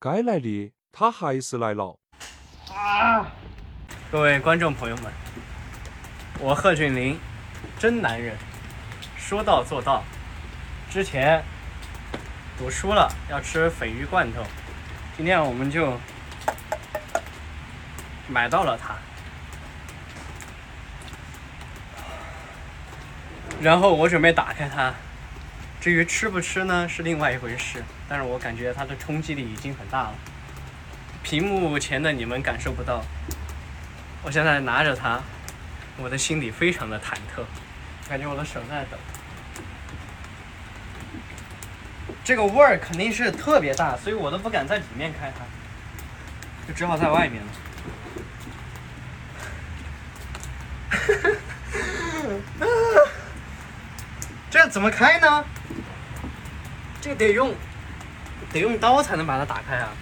该来的他还是来了。啊！各位观众朋友们，我贺峻霖，真男人，说到做到。之前赌输了要吃鲱鱼罐头，今天我们就买到了它。然后我准备打开它，至于吃不吃呢，是另外一回事。但是我感觉它的冲击力已经很大了，屏幕前的你们感受不到。我现在拿着它，我的心里非常的忐忑，感觉我的手在抖。这个味儿肯定是特别大，所以我都不敢在里面开它，就只好在外面了。这怎么开呢？这得用得用刀才能把它打开啊！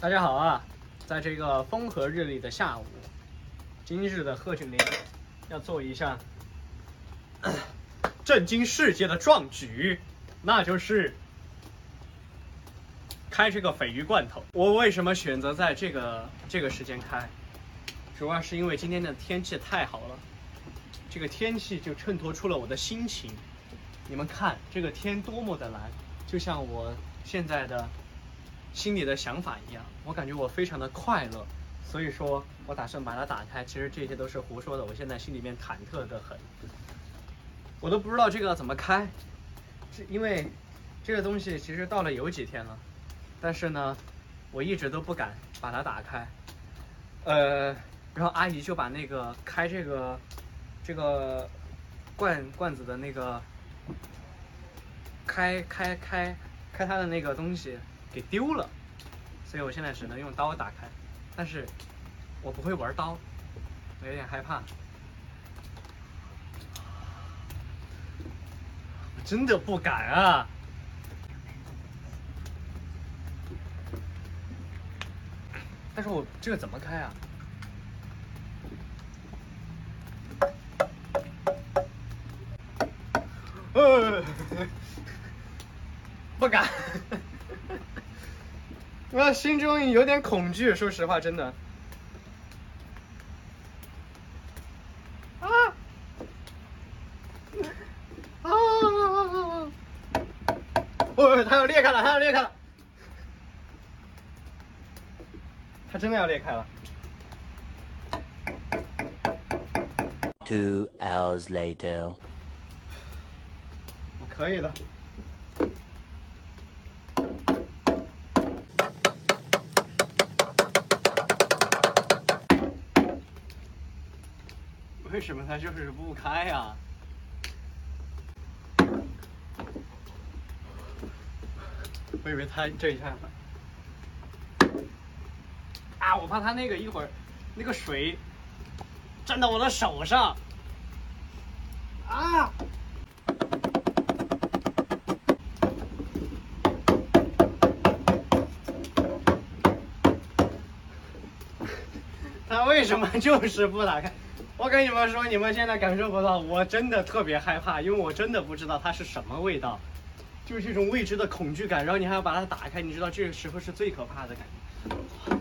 大家好啊，在这个风和日丽的下午，今日的贺峻霖要做一项 震惊世界的壮举，那就是开这个鲱鱼罐头。我为什么选择在这个这个时间开？主要是因为今天的天气太好了。这个天气就衬托出了我的心情，你们看这个天多么的蓝，就像我现在的心里的想法一样，我感觉我非常的快乐，所以说我打算把它打开。其实这些都是胡说的，我现在心里面忐忑的很，我都不知道这个怎么开，这因为这个东西其实到了有几天了，但是呢，我一直都不敢把它打开，呃，然后阿姨就把那个开这个。这个罐罐子的那个开开开开它的那个东西给丢了，所以我现在只能用刀打开，但是我不会玩刀，我有点害怕，真的不敢啊！但是我这个怎么开啊？呃，不敢，我心中有点恐惧。说实话，真的。啊！啊！哦，它要裂开了，它要裂开了，它真的要裂开了。Two hours later. 可以的。为什么它就是不开呀？我以为它这一下，啊！我怕它那个一会儿那个水沾到我的手上，啊！为什么就是不打开？我跟你们说，你们现在感受不到，我真的特别害怕，因为我真的不知道它是什么味道，就是这种未知的恐惧感。然后你还要把它打开，你知道这个时候是最可怕的感觉。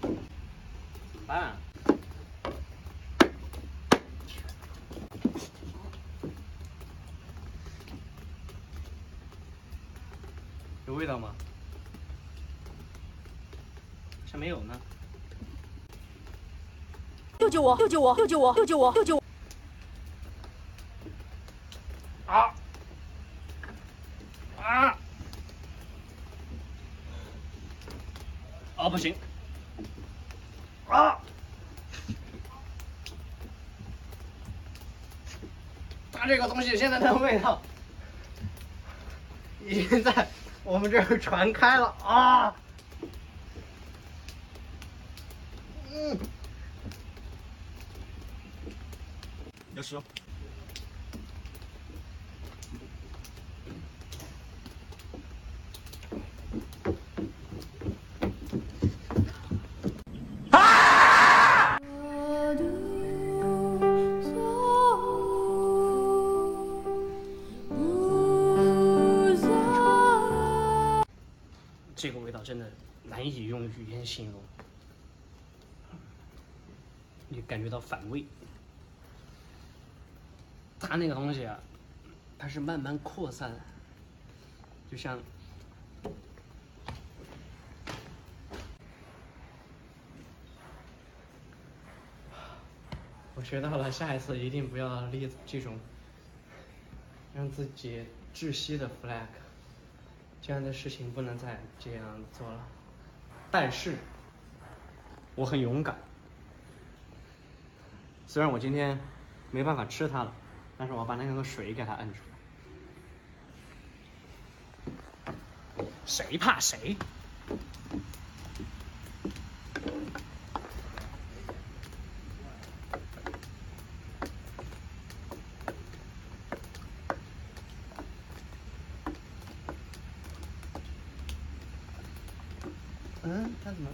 怎么办？有味道吗？像没有呢。救救我！救救我！救救我！救救我！救救我！啊！啊！啊！不行！啊！它这个东西现在的味道已经在我们这儿传开了啊！嗯。要吃。啊！这个味道真的难以用语言形容，你感觉到反胃。它那个东西啊，它是慢慢扩散，就像 我学到了，下一次一定不要立这种让自己窒息的 flag，这样的事情不能再这样做了。但是我很勇敢，虽然我今天没办法吃它了，但是我把那个水给它摁出来。谁怕谁？嗯，他怎么？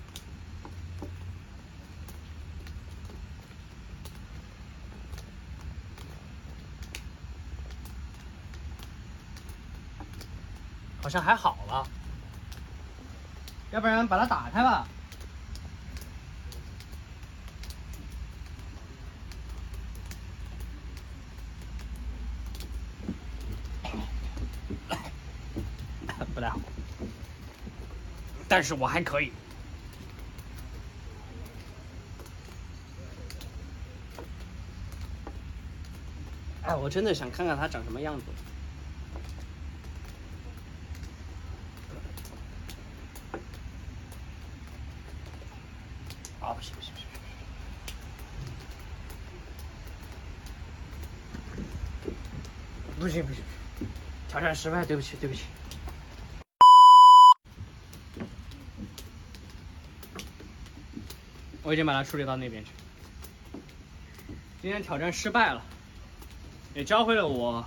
好像还好了，要不然把它打开吧。不太好，但是我还可以。哎，我真的想看看它长什么样子。啊，不行不行不行！不行不行，挑战失败，对不起对不起。我已经把它处理到那边去。今天挑战失败了，也教会了我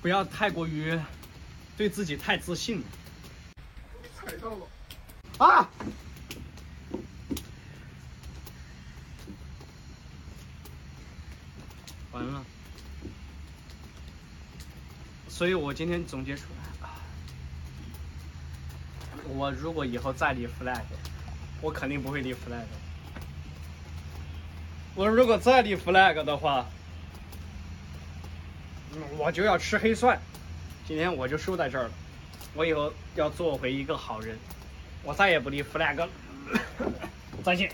不要太过于对自己太自信了。踩到了。啊！完了，所以我今天总结出来啊，我如果以后再立 flag，我肯定不会立 flag。我如果再立 flag 的话，我就要吃黑蒜。今天我就输在这儿了，我以后要做回一个好人。我再也不立 flag 了。再见。